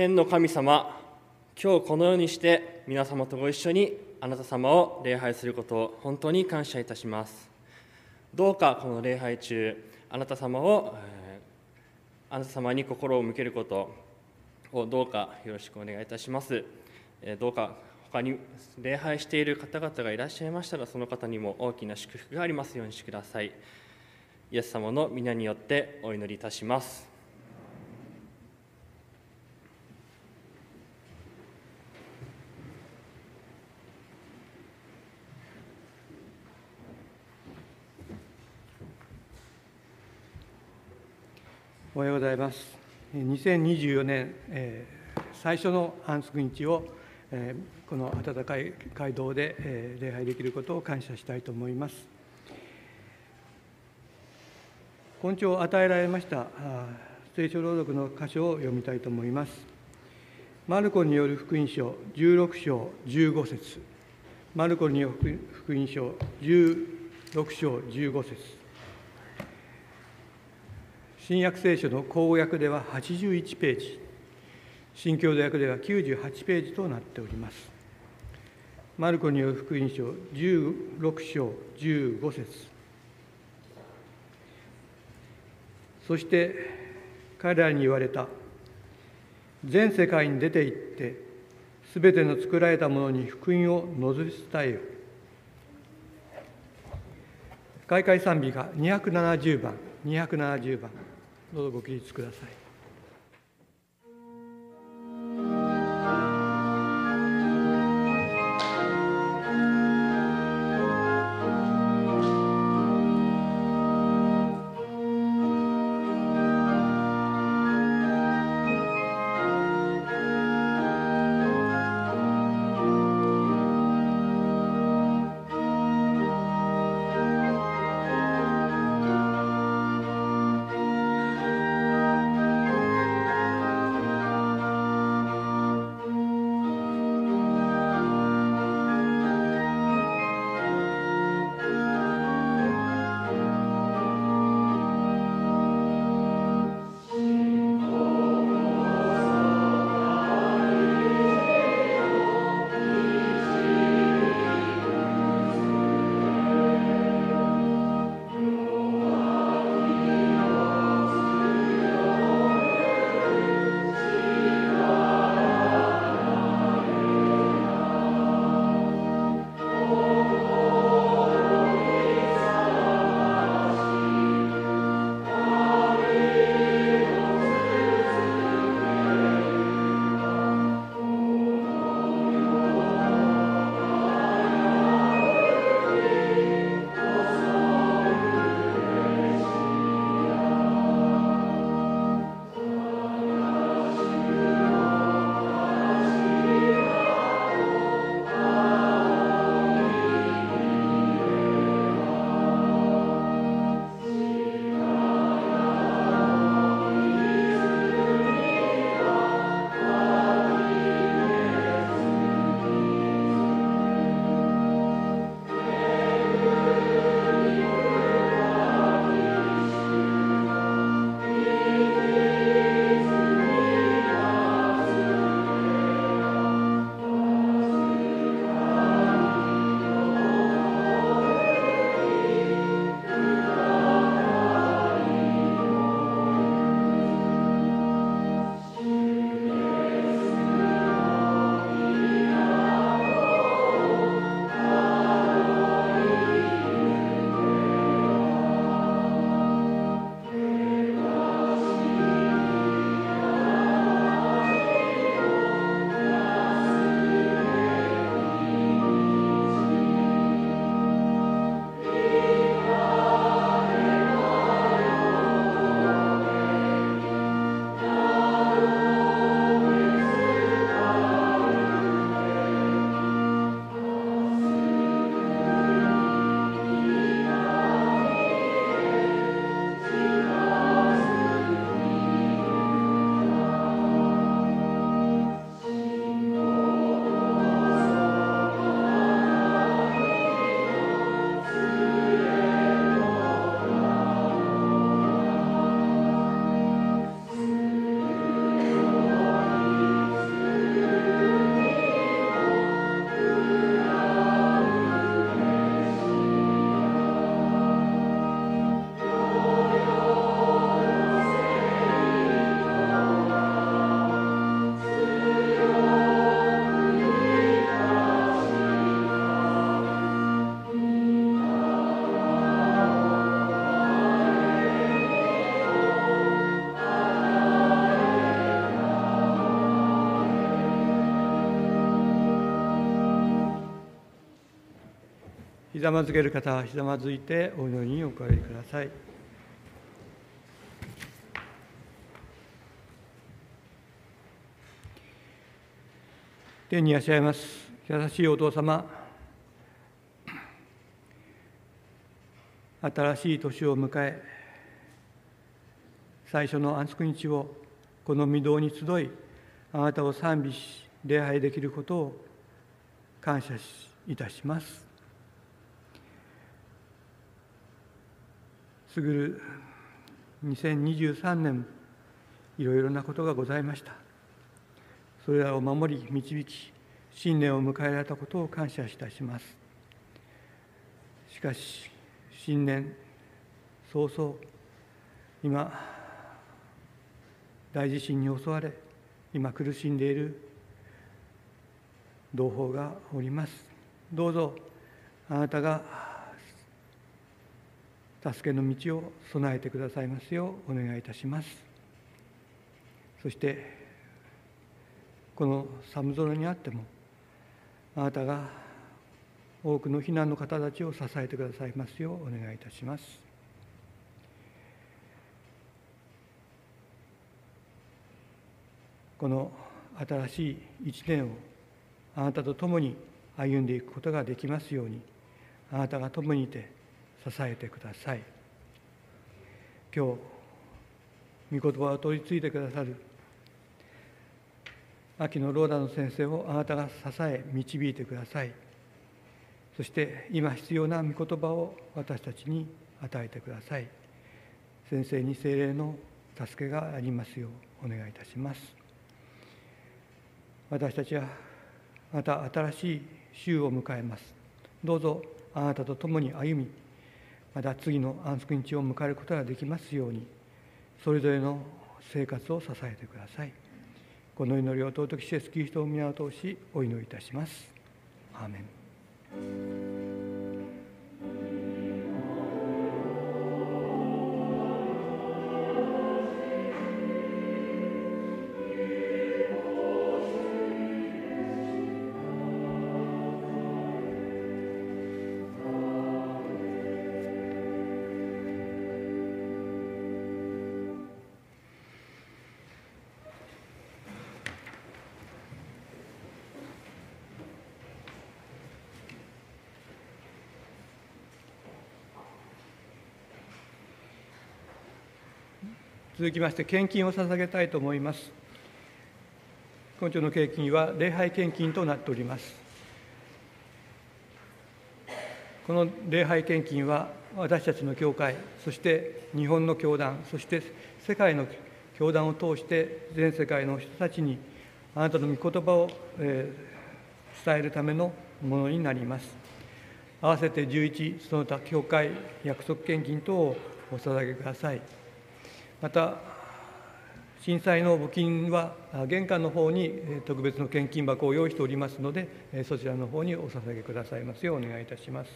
天の神様今日このようにして皆様とご一緒にあなた様を礼拝することを本当に感謝いたします。どうかこの礼拝中あなた様を、えー、あなた様に心を向けることをどうかよろしくお願いいたします、えー、どうか他に礼拝している方々がいらっしゃいましたらその方にも大きな祝福がありますようにしてください。イエス様の皆によってお祈りいたします。おはようございます。2024年、えー、最初の安息日を、えー、この暖かい街道で、えー、礼拝できることを感謝したいと思います。根性を与えられました聖書朗読の箇所を読みたいと思います。マルコによる福音書16章15節マルコによる福音書16章15節新約聖書の公約では81ページ、新共同訳では98ページとなっております。マルコによる福音書16章15節。そして彼らに言われた。全世界に出て行ってすべての作られたものに福音を述べ伝えよ。開会賛美が270番270番。どうぞご起立ください。ひざまずける方はひざまずいてお祈りにおかえりください。天にいらっしゃいます。優しいお父様。新しい年を迎え最初の安息日をこの御堂に集いあなたを賛美し礼拝できることを感謝いたします。すぐる2023年いろいろなことがございました。それらを守り導き新年を迎えられたことを感謝いたします。しかし新年早々今大地震に襲われ今苦しんでいる同胞がおります。どうぞあなたが助けの道を備えてくださいますようお願いいたします。そしてこの寒空にあってもあなたが多くの避難の方たちを支えてくださいますようお願いいたします。この新しい一年をあなたと共に歩んでいくことができますようにあなたが共にいて支えてください。今日御言葉を取り継いでくださる秋のローダの先生をあなたが支え導いてください。そして今必要な御言葉を私たちに与えてください。先生に精霊の助けがありますようお願いいたします。私たちはまた新しい週を迎えます。どうぞあなたと共に歩みまた次の安息日を迎えることができますようにそれぞれの生活を支えてくださいこの祈りを尊き施設キリストを皆を通しお祈りいたします。アーメン続きまして献金を捧げたいと思います。今朝の献金は礼拝献金となっております。この礼拝献金は私たちの教会そして日本の教団そして世界の教団を通して全世界の人たちにあなたの御言葉を、え伝えるためのものになります。合わせて11その他教会約束献金等をお捧げください。また震災の募金は玄関の方に特別の献金箱を用意しておりますのでそちらの方にお捧げくださいますようお願いいたします。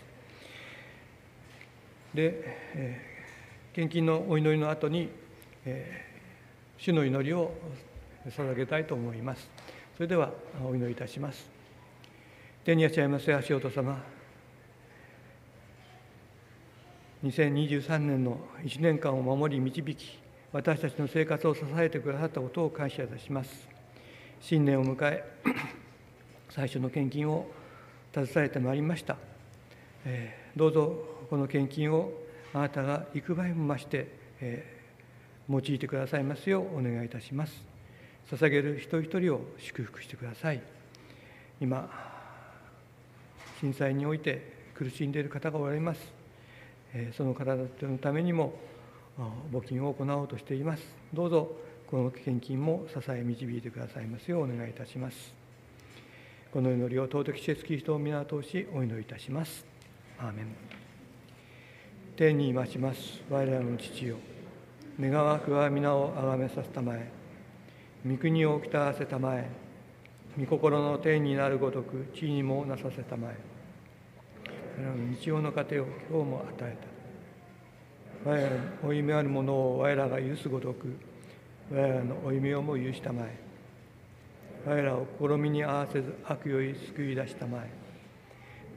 で献金のお祈りの後に主の祈りを捧げたいと思います。それではお祈りいたします。天にいらっしゃいます足音様。2023年の1年間を守り導き私たちの生活を支えてくださったことを感謝いたします。新年を迎え、最初の献金を携えてまいりました。えー、どうぞこの献金をあなたが幾倍も増して、えー、用いてくださいますようお願いいたします。捧げる一人一人を祝福してください。今、震災において苦しんでいる方がおられます。えその方のためにも募金を行おうとしています。どうぞこの献金も支え導いてくださいますようお願いいたします。この祈りを尊き施設キリストを皆通しお祈りいたします。アーメン天にいまします、我らの父よ。願わくは皆をあがめさせたまえ。御国をきたわせたまえ。御心の天になるごとく地にもなさせたまえ。我らの日曜の糧を今日も与えた。我らの負い目あるものを我らが許すごとく我らの負い目をも許したまえ。我らを試みに合わせず悪より救い出したまえ。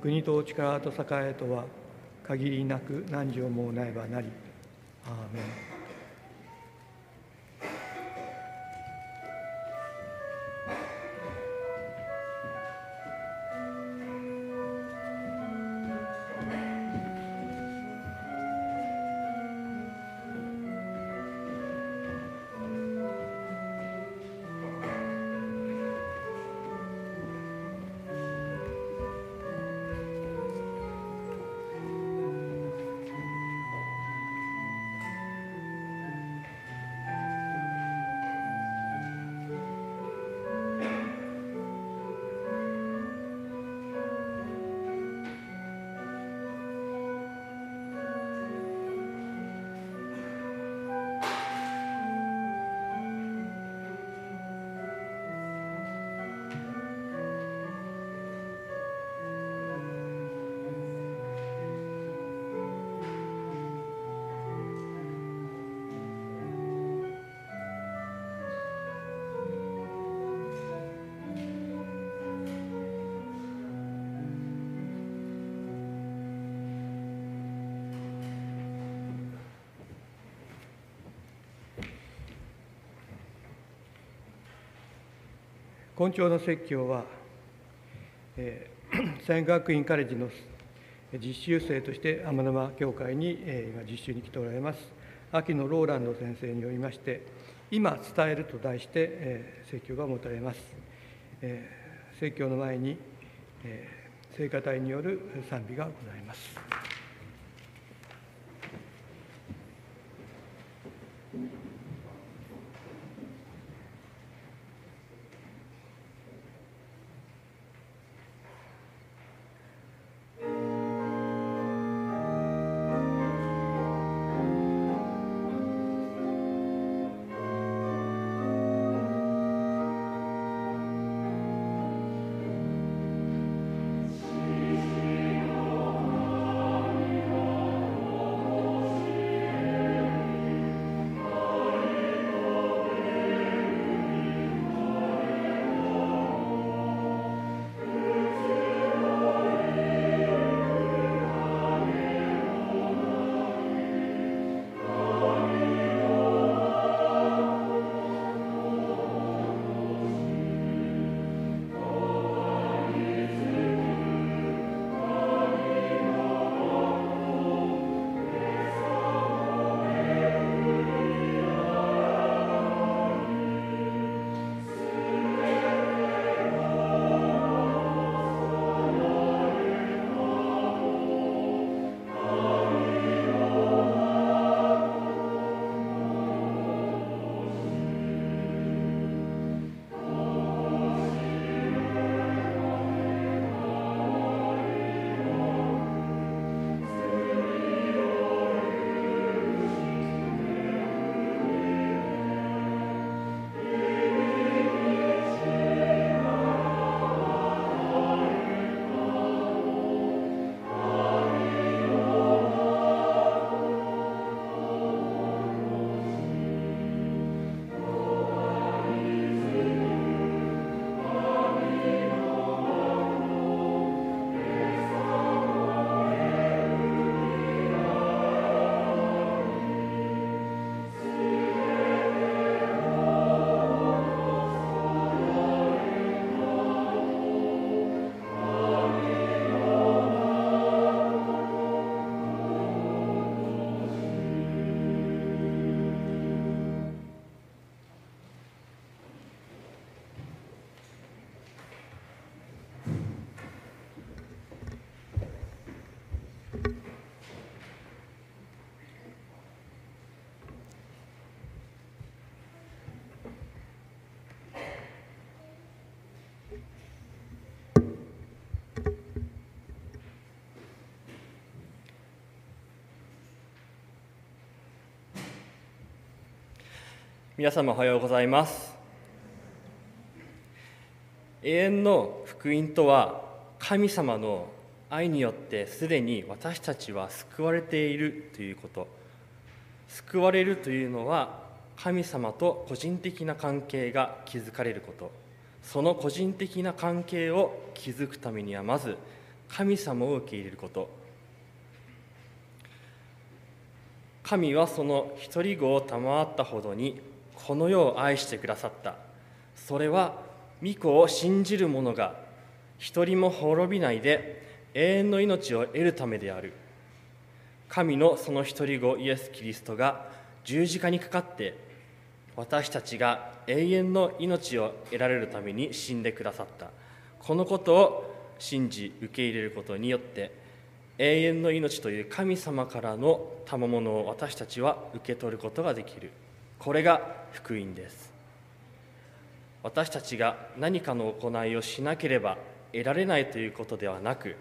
国と力と栄えとは限りなく何条もうないばなり。アーメン。今朝の説教は、えー、山学院カレッジの実習生として天沼教会に、えー、今実習に来ておられます。秋野ローランド先生によりまして今伝えると題して、えー、説教が持たれます、えー、説教の前に、えー、聖歌隊による賛美がございます。皆様おはようございます。永遠の福音とは神様の愛によってすでに私たちは救われているということ。救われるというのは神様と個人的な関係が築かれること。その個人的な関係を築くためにはまず神様を受け入れること。神はその一人子を賜ったほどにこの世を愛してくださった。それは御子を信じる者が一人も滅びないで永遠の命を得るためである。神のその一人子イエス・キリストが十字架にかかって私たちが永遠の命を得られるために死んでくださった。このことを信じ受け入れることによって永遠の命という神様からの賜物を私たちは受け取ることができる。これが福音です。私たちが何かの行いをしなければ得られないということではなく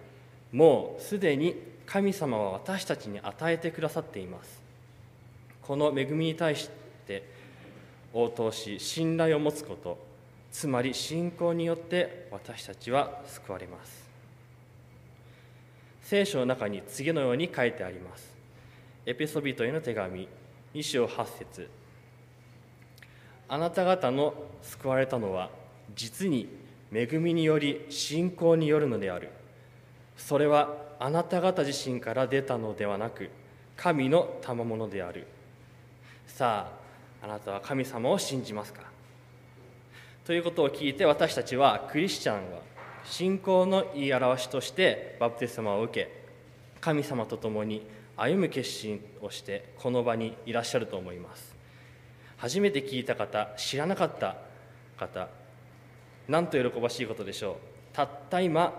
もうすでに神様は私たちに与えてくださっています。この恵みに対して応答し信頼を持つことつまり信仰によって私たちは救われます。聖書の中に次のように書いてあります。エピソビトへの手紙2章8節。あなた方の救われたのは実に恵みにより信仰によるのである。それはあなた方自身から出たのではなく神の賜物である。さああなたは神様を信じますか？ということを聞いて私たちはクリスチャンは信仰の言い表しとしてバプテスマを受け神様と共に歩む決心をしてこの場にいらっしゃると思います。初めて聞いた方知らなかった方なんと喜ばしいことでしょう。たった今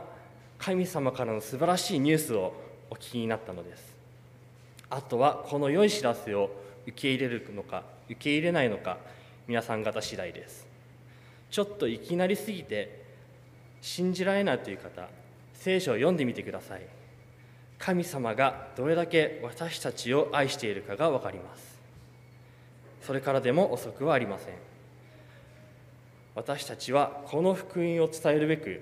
神様からの素晴らしいニュースをお聞きになったのです。あとはこの良い知らせを受け入れるのか受け入れないのか皆さん方次第です。ちょっといきなりすぎて信じられないという方聖書を読んでみてください。神様がどれだけ私たちを愛しているかが分かります。それからでも遅くはありません。私たちはこの福音を伝えるべく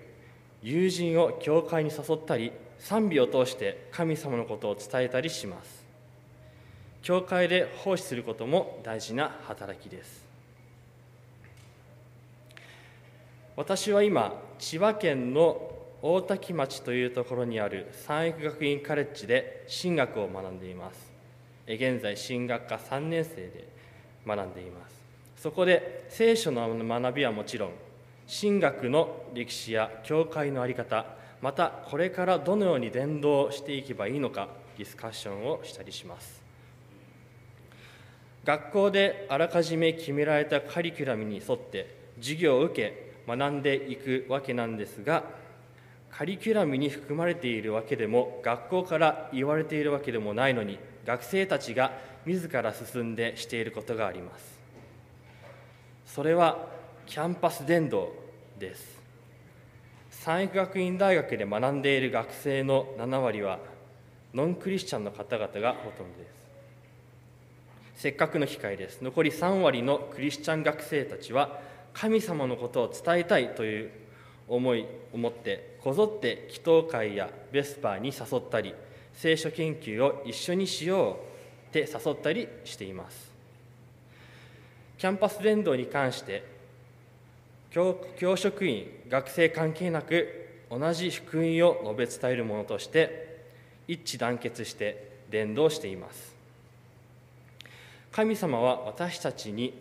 友人を教会に誘ったり賛美を通して神様のことを伝えたりします。教会で奉仕することも大事な働きです。私は今千葉県の大多喜町というところにある三育学院カレッジで神学を学んでいます。現在神学科3年生で。学んでいます。そこで聖書の学びはもちろん神学の歴史や教会の在り方またこれからどのように伝道していけばいいのかディスカッションをしたりします。学校であらかじめ決められたカリキュラムに沿って授業を受け学んでいくわけなんですがカリキュラムに含まれているわけでも学校から言われているわけでもないのに学生たちが自ら進んでしていることがあります。それはキャンパス伝道です。三育学院大学で学んでいる学生の7割はノンクリスチャンの方々がほとんどです。せっかくの機会です。残り3割のクリスチャン学生たちは神様のことを伝えたいという思いを持ってこぞって祈祷会やベスパーに誘ったり聖書研究を一緒にしよう。て誘ったりしています。キャンパス伝道に関して教教職員学生関係なく同じ福音を述べ伝えるものとして一致団結して伝道しています。神様は私たちに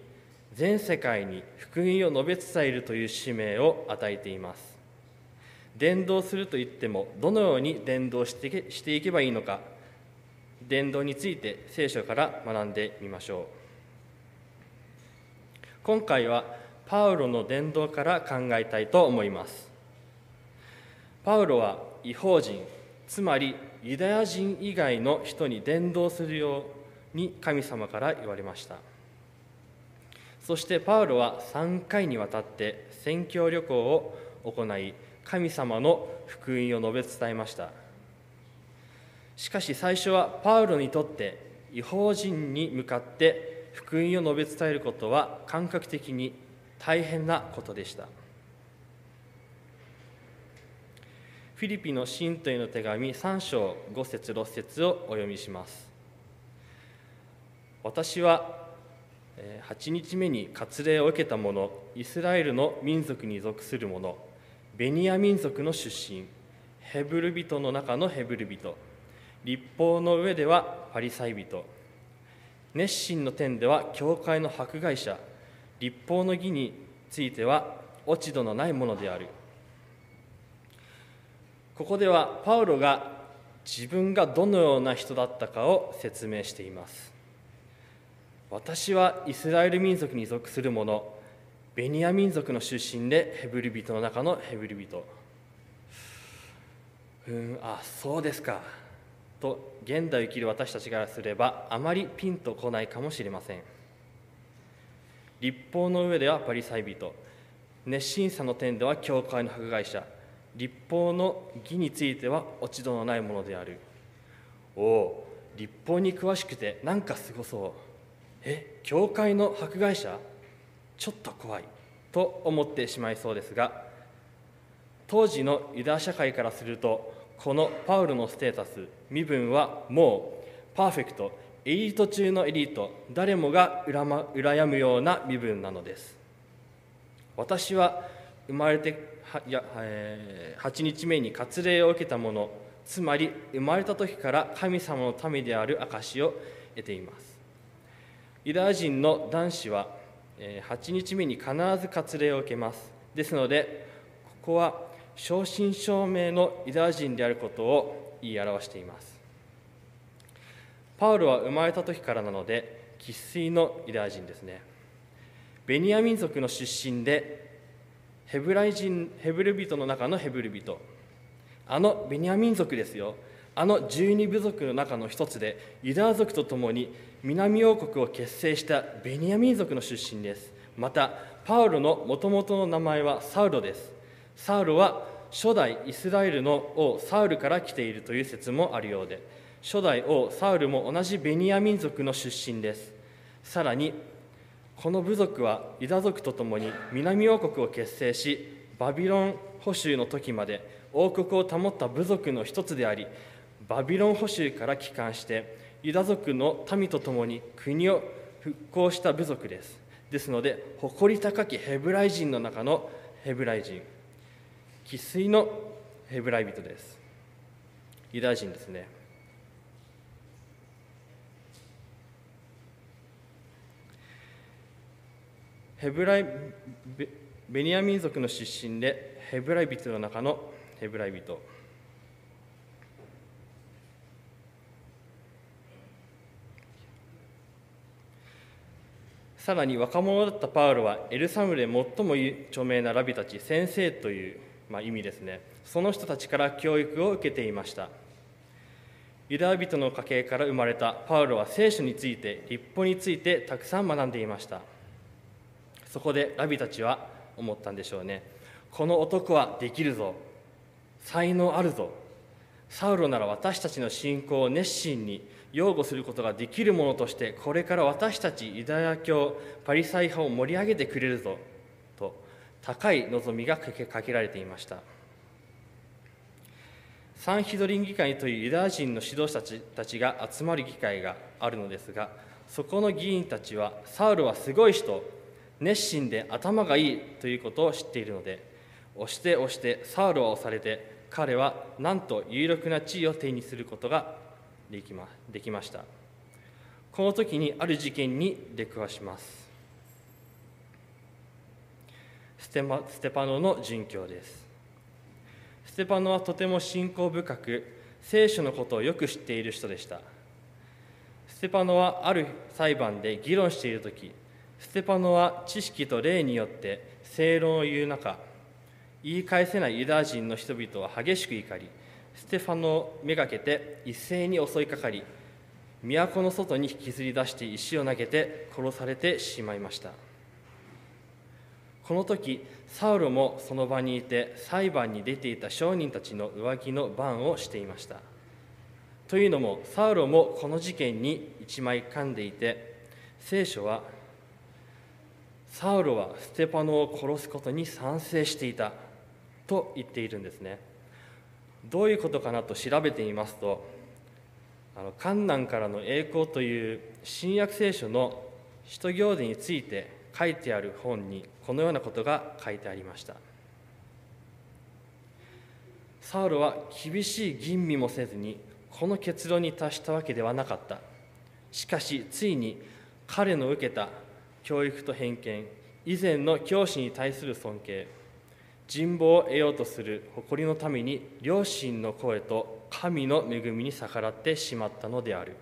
全世界に福音を述べ伝えるという使命を与えています。伝道するといってもどのように伝道してしていけばいいのか伝道について聖書から学んでみましょう。今回はパウロの伝道から考えたいと思います。パウロは違法人つまりユダヤ人以外の人に伝道するように神様から言われました。そしてパウロは3回にわたって宣教旅行を行い神様の福音を述べ伝えました。しかし最初はパウロにとって違法人に向かって福音を述べ伝えることは感覚的に大変なことでした。フィリピンの信徒への手紙3章5節6節をお読みします。私は8日目に割礼を受けた者イスラエルの民族に属する者ベニヤ民族の出身ヘブル人の中のヘブル人。立法の上ではパリサイ人。熱心の点では教会の迫害者。立法の義については落ち度のないものである。ここではパウロが自分がどのような人だったかを説明しています。私はイスラエル民族に属する者。ベニヤ民族の出身でヘブル人の中のヘブル人。うんあそうですか。と現代を生きる私たちからすればあまりピンとこないかもしれません。立法の上ではパリサイ人。熱心さの点では教会の迫害者。立法の義については落ち度のないものである。おお立法に詳しくてなんかすごそう。え教会の迫害者？ちょっと怖い。と思ってしまいそうですが当時のユダヤ社会からするとこのパウロのステータス身分はもうパーフェクト。エリート中のエリート。誰もが羨むような身分なのです。私は生まれてはや、えー、8日目に割礼を受けた者つまり生まれた時から神様の民である証を得ています。ユダヤ人の男子は8日目に必ず割礼を受けます。ですのでここは正真正銘のユダヤ人であることを言い表しています。パウロは生まれた時からなので生粋のユダヤ人ですね。ベニヤ民族の出身でヘブライ人ヘブル人の中のヘブル人。あのベニヤ民族ですよ。あの十二部族の中の一つでユダヤ族と共に南王国を結成したベニヤ民族の出身です。またパウロのもともとの名前はサウロです。サウロは初代イスラエルの王サウルから来ているという説もあるようで初代王サウルも同じベニヤ民族の出身です。さらにこの部族はユダ族と共に南王国を結成しバビロン捕囚の時まで王国を保った部族の一つでありバビロン捕囚から帰還してユダ族の民と共に国を復興した部族です。ですので誇り高きヘブライ人の中のヘブライ人。生粋のヘブライ人です。ユダヤ人ですね。ヘブライベニヤ民族の出身でヘブライ人の中のヘブライ人。さらに若者だったパウロはエルサレムで最も著名なラビたち先生という、まあ、意味ですね。その人たちから教育を受けていました。ユダヤ人の家系から生まれたパウロは聖書について律法についてたくさん学んでいました。そこでラビたちは思ったんでしょうね。この男はできるぞ。才能あるぞ。サウロなら私たちの信仰を熱心に擁護することができるものとしてこれから私たちユダヤ教パリサイ派を盛り上げてくれるぞ。高い望みがかけられていました。サンヒドリン議会というユダヤ人の指導者たちが集まる議会があるのですがそこの議員たちはサウルはすごい人熱心で頭がいいということを知っているので押して押してサウルは押されて彼はなんと有力な地位を手にすることができまできました。この時にある事件に出くわします。ステマステパノの殉教です。ステパノはとても信仰深く聖書のことをよく知っている人でした。ステパノはある裁判で議論している時ステパノは知識と霊によって正論を言う中言い返せないユダヤ人の人々は激しく怒りステファノをめがけて一斉に襲いかかり都の外に引きずり出して石を投げて殺されてしまいました。この時サウロもその場にいて裁判に出ていた商人たちの上着の番をしていました。というのもサウロもこの事件に一枚噛んでいて聖書はサウロはステパノを殺すことに賛成していたと言っているんですね。どういうことかなと調べてみますとあの観難からの栄光という新約聖書の使徒行伝について書いてある本にこのようなことが書いてありました。サウロは厳しい吟味もせずにこの結論に達したわけではなかった。しかしついに彼の受けた教育と偏見以前の教師に対する尊敬人望を得ようとする誇りのために両親の声と神の恵みに逆らってしまったのである。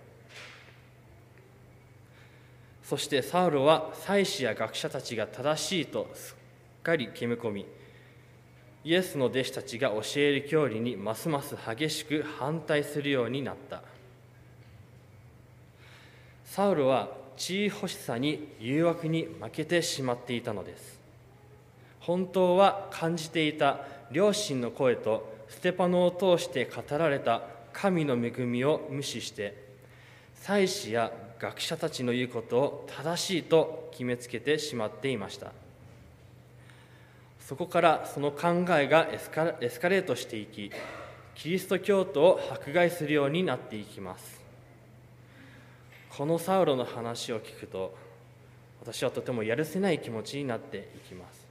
そしてサウロは祭司や学者たちが正しいとすっかり決め込みイエスの弟子たちが教える教理にますます激しく反対するようになった。サウロは地位欲しさに誘惑に負けてしまっていたのです。本当は感じていた両親の声とステパノを通して語られた神の恵みを無視して祭司や学者たちの言うことを正しいと決めつけてしまっていました。そこからその考えがエスカエスカレートしていきキリスト教徒を迫害するようになっていきます。このサウロの話を聞くと私はとてもやるせない気持ちになっていきます。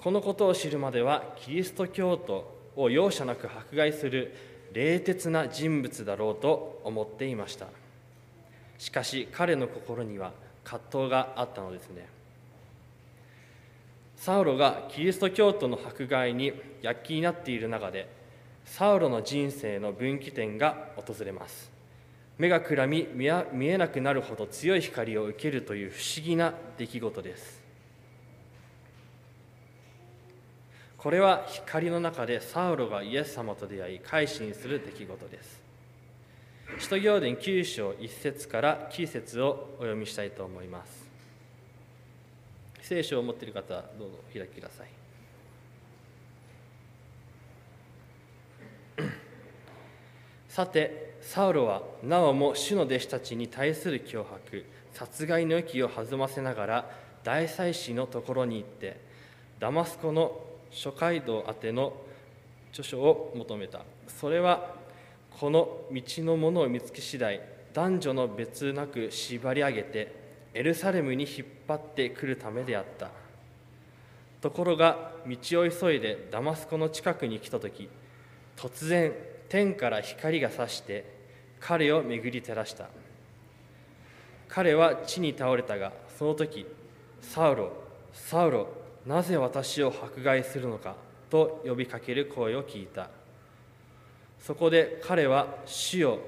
このことを知るまではキリスト教徒を容赦なく迫害する冷徹な人物だろうと思っていました。しかし彼の心には葛藤があったのですね。サウロがキリスト教徒の迫害に躍起になっている中でサウロの人生の分岐点が訪れます。目がくらみ見えなくなるほど強い光を受けるという不思議な出来事です。これは光の中でサウロがイエス様と出会い改心する出来事です。使徒行伝9章1節から9節をお読みしたいと思います。聖書を持っている方はどうぞ開きください。さてサウロはなおも主の弟子たちに対する脅迫殺害の息を弾ませながら大祭司のところに行ってダマスコの諸街道宛ての著書を求めた。それはこの道のものを見つけ次第男女の別なく縛り上げてエルサレムに引っ張ってくるためであった。ところが道を急いでダマスコの近くに来た時突然天から光が差して彼を巡り照らした。彼は地に倒れたがその時サウロサウロなぜ私を迫害するのかと呼びかける声を聞いた。そこで彼は主よ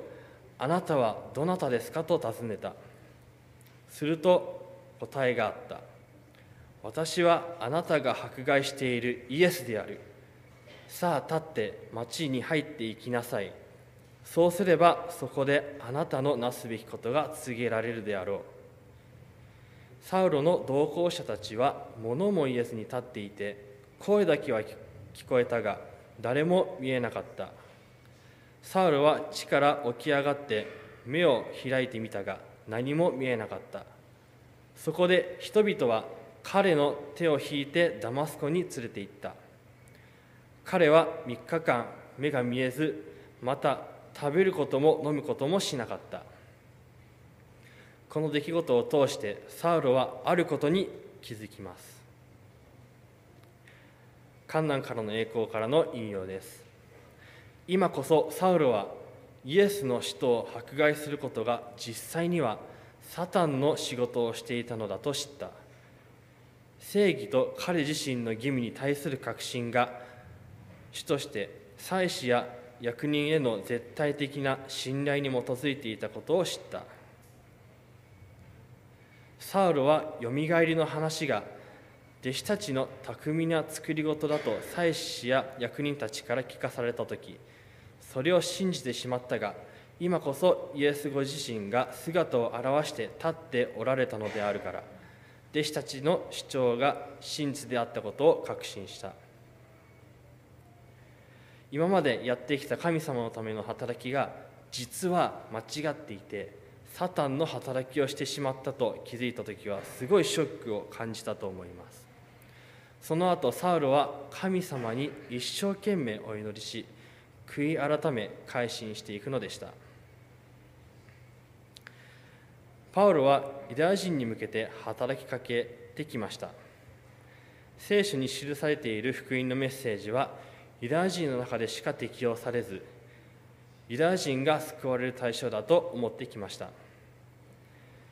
あなたはどなたですか？と尋ねた。すると答えがあった私はあなたが迫害しているイエスである。さあ立って町に入っていきなさい。そうすればそこであなたのなすべきことが告げられるであろう。サウロの同行者たちは物もイエスに立っていて声だけは聞こえたが誰も見えなかった。サウロは地から起き上がって目を開いてみたが何も見えなかった。そこで人々は彼の手を引いてダマスコに連れて行った。彼は3日間目が見えずまた食べることも飲むこともしなかった。この出来事を通してサウロはあることに気づきます。観難からの栄光からの引用です。今こそサウロはイエスの使徒を迫害することが実際にはサタンの仕事をしていたのだと知った。正義と彼自身の義務に対する確信が主として祭司や役人への絶対的な信頼に基づいていたことを知った。サウロはよみがえりの話が弟子たちの巧みな作り事だと祭司や役人たちから聞かされた時それを信じてしまったが今こそイエスご自身が姿を現して立っておられたのであるから弟子たちの主張が真実であったことを確信した。今までやってきた神様のための働きが実は間違っていてサタンの働きをしてしまったと気づいた時はすごいショックを感じたと思います。その後サウロは神様に一生懸命お祈りし悔い改め改心していくのでした。パウロはユダヤ人に向けて働きかけてきました。聖書に記されている福音のメッセージはユダヤ人の中でしか適用されずユダヤ人が救われる対象だと思ってきました。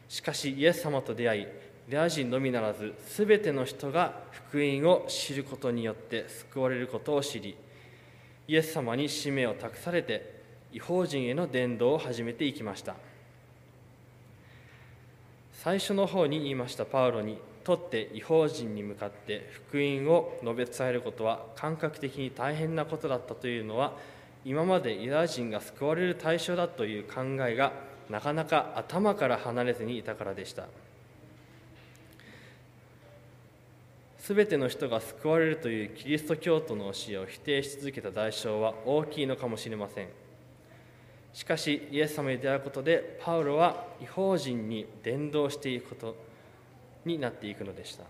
しかしイエス様と出会いユダヤ人のみならず全ての人が福音を知ることによって救われることを知りイエス様に使命を託されて違法人への伝道を始めていきました。最初の方に言いましたパウロにとって違法人に向かって福音を述べ伝えることは感覚的に大変なことだったというのは今までユダヤ人が救われる対象だという考えがなかなか頭から離れずにいたからでした。全ての人が救われるというキリスト教徒の教えを否定し続けた代償は大きいのかもしれません。しかしイエス様に出会うことでパウロは違法人に伝道していくことになっていくのでした。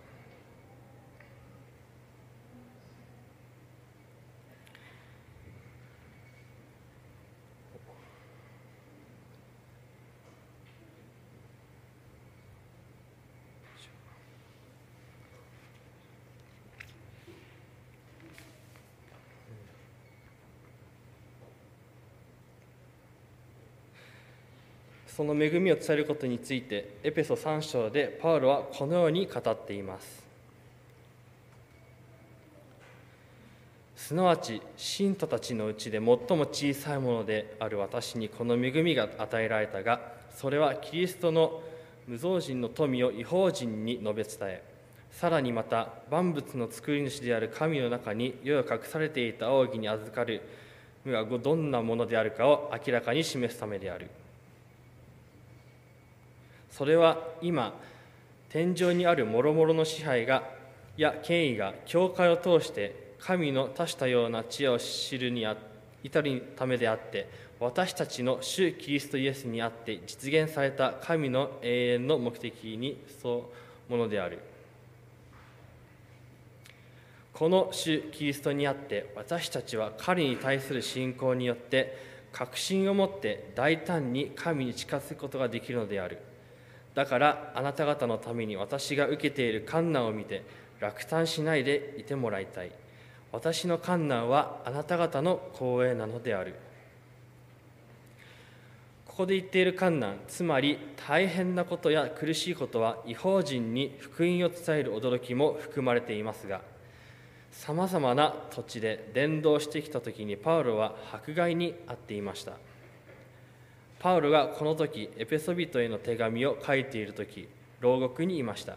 その恵みを伝えることについてエペソ3章でパウロはこのように語っています。すなわち信徒たちのうちで最も小さいものである私にこの恵みが与えられたがそれはキリストの無造人の富を違法人に述べ伝えさらにまた万物の作り主である神の中に世を隠されていた奥義に預かる無がどんなものであるかを明らかに示すためである。それは今天井にある諸々の支配がや権威が教会を通して神の多したような知恵を知るに至るためであって私たちの主キリストイエスにあって実現された神の永遠の目的にそうものである。この主キリストにあって私たちは彼に対する信仰によって確信を持って大胆に神に近づくことができるのである。だからあなた方のために私が受けている観難を見て落胆しないでいてもらいたい。私の観難はあなた方の光栄なのである。ここで言っている観難つまり大変なことや苦しいことは違法人に福音を伝える驚きも含まれていますがさまざまな土地で伝道してきた時にパウロは迫害に遭っていました。パウロがこの時エペソビトへの手紙を書いている時牢獄にいました。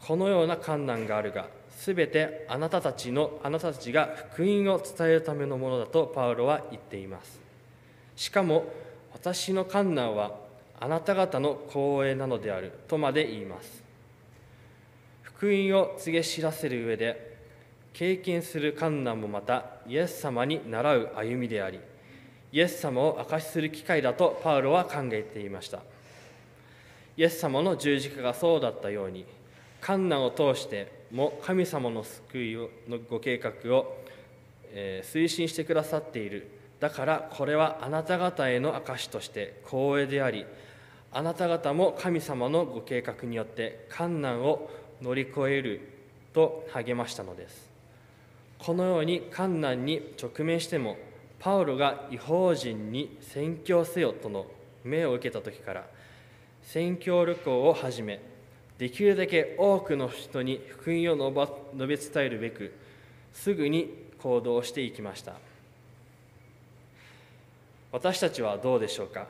このような困難があるがすべてあなたたちのあなたたちが福音を伝えるためのものだとパウロは言っています。しかも私の困難はあなた方の光栄なのであるとまで言います。福音を告げ知らせる上で経験する困難もまたイエス様に倣う歩みでありイエス様を証しする機会だとパウロは考えていました。イエス様の十字架がそうだったように観難を通しても神様の救いのご計画を、え、推進してくださっている。だからこれはあなた方への証として光栄でありあなた方も神様のご計画によって観難を乗り越えると励ましたのです。このように観難に直面してもパウロが違法人に宣教せよとの命を受けた時から宣教旅行を始めできるだけ多くの人に福音を述べ伝えるべくすぐに行動していきました。私たちはどうでしょうか？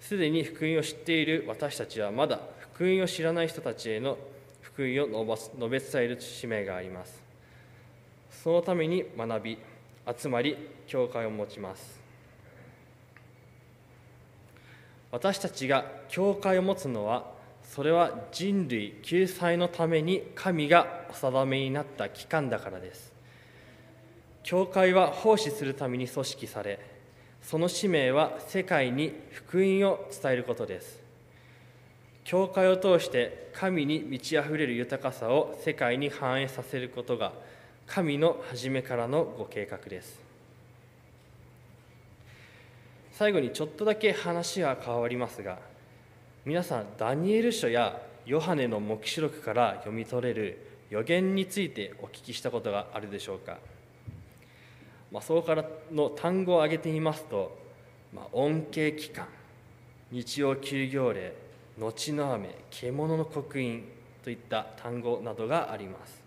すでに福音を知っている私たちはまだ福音を知らない人たちへの福音を述べ伝える使命があります。そのために学び集まり教会を持ちます。私たちが教会を持つのはそれは人類救済のために神がお定めになった機関だからです。教会は奉仕するために組織されその使命は世界に福音を伝えることです。教会を通して神に満ち溢れる豊かさを世界に反映させることが神の初めからのご計画です。最後にちょっとだけ話は変わりますが皆さんダニエル書やヨハネの黙示録から読み取れる予言についてお聞きしたことがあるでしょうか？まあ、そこからの単語を挙げてみますと、まあ、恩恵期間日曜休業令後の雨獣の刻印といった単語などがあります、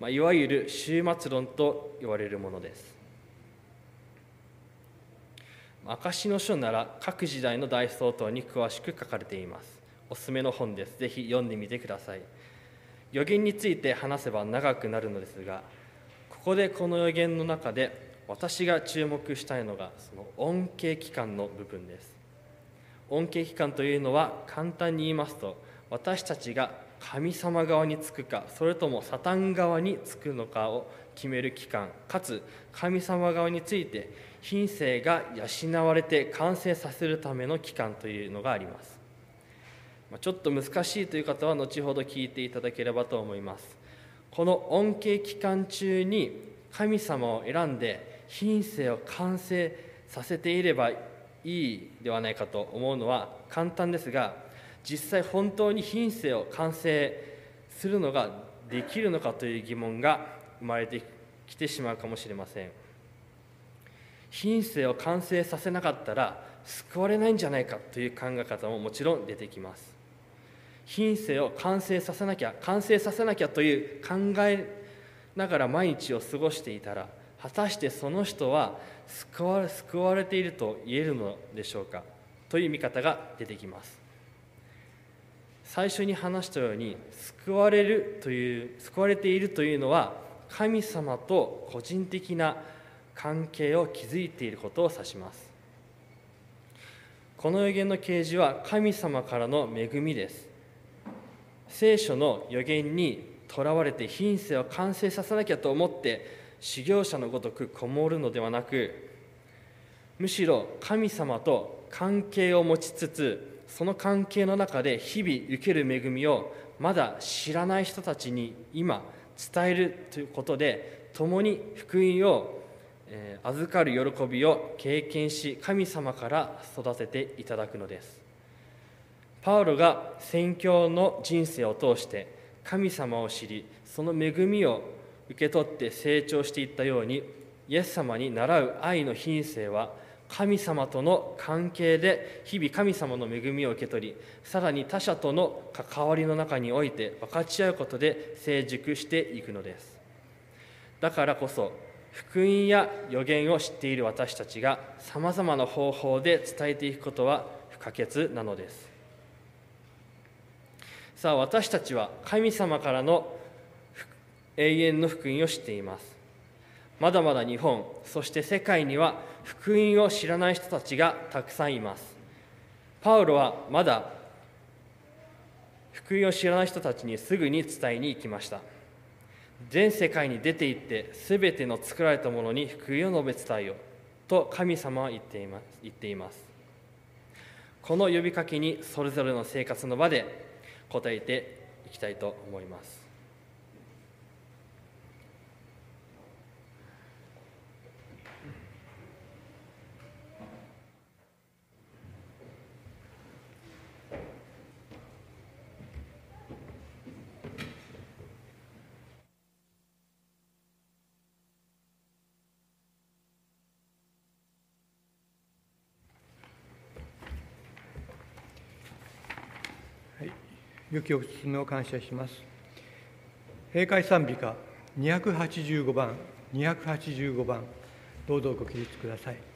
まあ、いわゆる終末論と言われるものです。証の書なら各時代の大総統に詳しく書かれています。おすすめの本です。ぜひ読んでみてください。予言について話せば長くなるのですがここでこの予言の中で私が注目したいのがその恩恵期間の部分です。恩恵期間というのは簡単に言いますと私たちが神様側につくかそれともサタン側につくのかを決める期間。かつ神様側について品性が養われて完成させるための期間というのがあります。ちょっと難しいという方は後ほど聞いていただければと思います。この恩恵期間中に神様を選んで品性を完成させていればいいではないかと思うのは簡単ですが実際本当に品性を完成するのができるのかという疑問が生まれてきてしまうかもしれません。品性を完成させなかったら救われないんじゃないかという考え方ももちろん出てきます。品性を完成させなきゃ完成させなきゃという考えながら毎日を過ごしていたら果たしてその人は救われ救われていると言えるのでしょうかという見方が出てきます。最初に話したように救われるという救われているというのは神様と個人的な関係を築いていることを指します。この予言の啓示は神様からの恵みです。聖書の予言にとらわれて品性を完成させなきゃと思って修行者のごとくこもるのではなくむしろ神様と関係を持ちつつその関係の中で日々受ける恵みをまだ知らない人たちに今伝えるということで共に福音を預かる喜びを経験し神様から育てていただくのです。パウロが宣教の人生を通して神様を知りその恵みを受け取って成長していったようにイエス様に倣う愛の品性は神様との関係で日々神様の恵みを受け取りさらに他者との関わりの中において分かち合うことで成熟していくのです。だからこそ福音や予言を知っている私たちがさまざまな方法で伝えていくことは不可欠なのです。さあ私たちは神様からの永遠の福音を知っています。まだまだ日本そして世界には福音を知らない人たちがたくさんいます。パウロはまだ福音を知らない人たちにすぐに伝えに行きました。全世界に出て行って全ての作られたものに福音を述べ伝えよと神様は言っています言っています。この呼びかけにそれぞれの生活の場で答えていきたいと思います。良きお勧めを感謝します。閉会賛美歌285番、285番、どうぞご起立ください。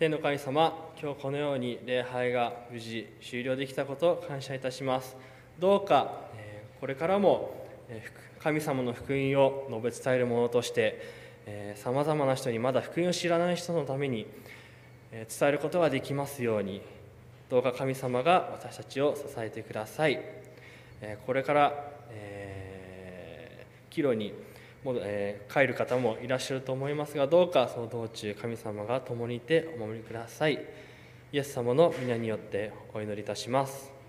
天の神様今日このように礼拝が無事終了できたことを感謝いたします。どうかえこれからもえ神様の福音を述べ伝えるものとしてさまざまな人にまだ福音を知らない人のためにえ伝えることができますようにどうか神様が私たちを支えてください。えこれから、えー帰路にもう、えー帰る方もいらっしゃると思いますがどうかその道中神様が共にいてお守りください。イエス様の皆によってお祈りいたします。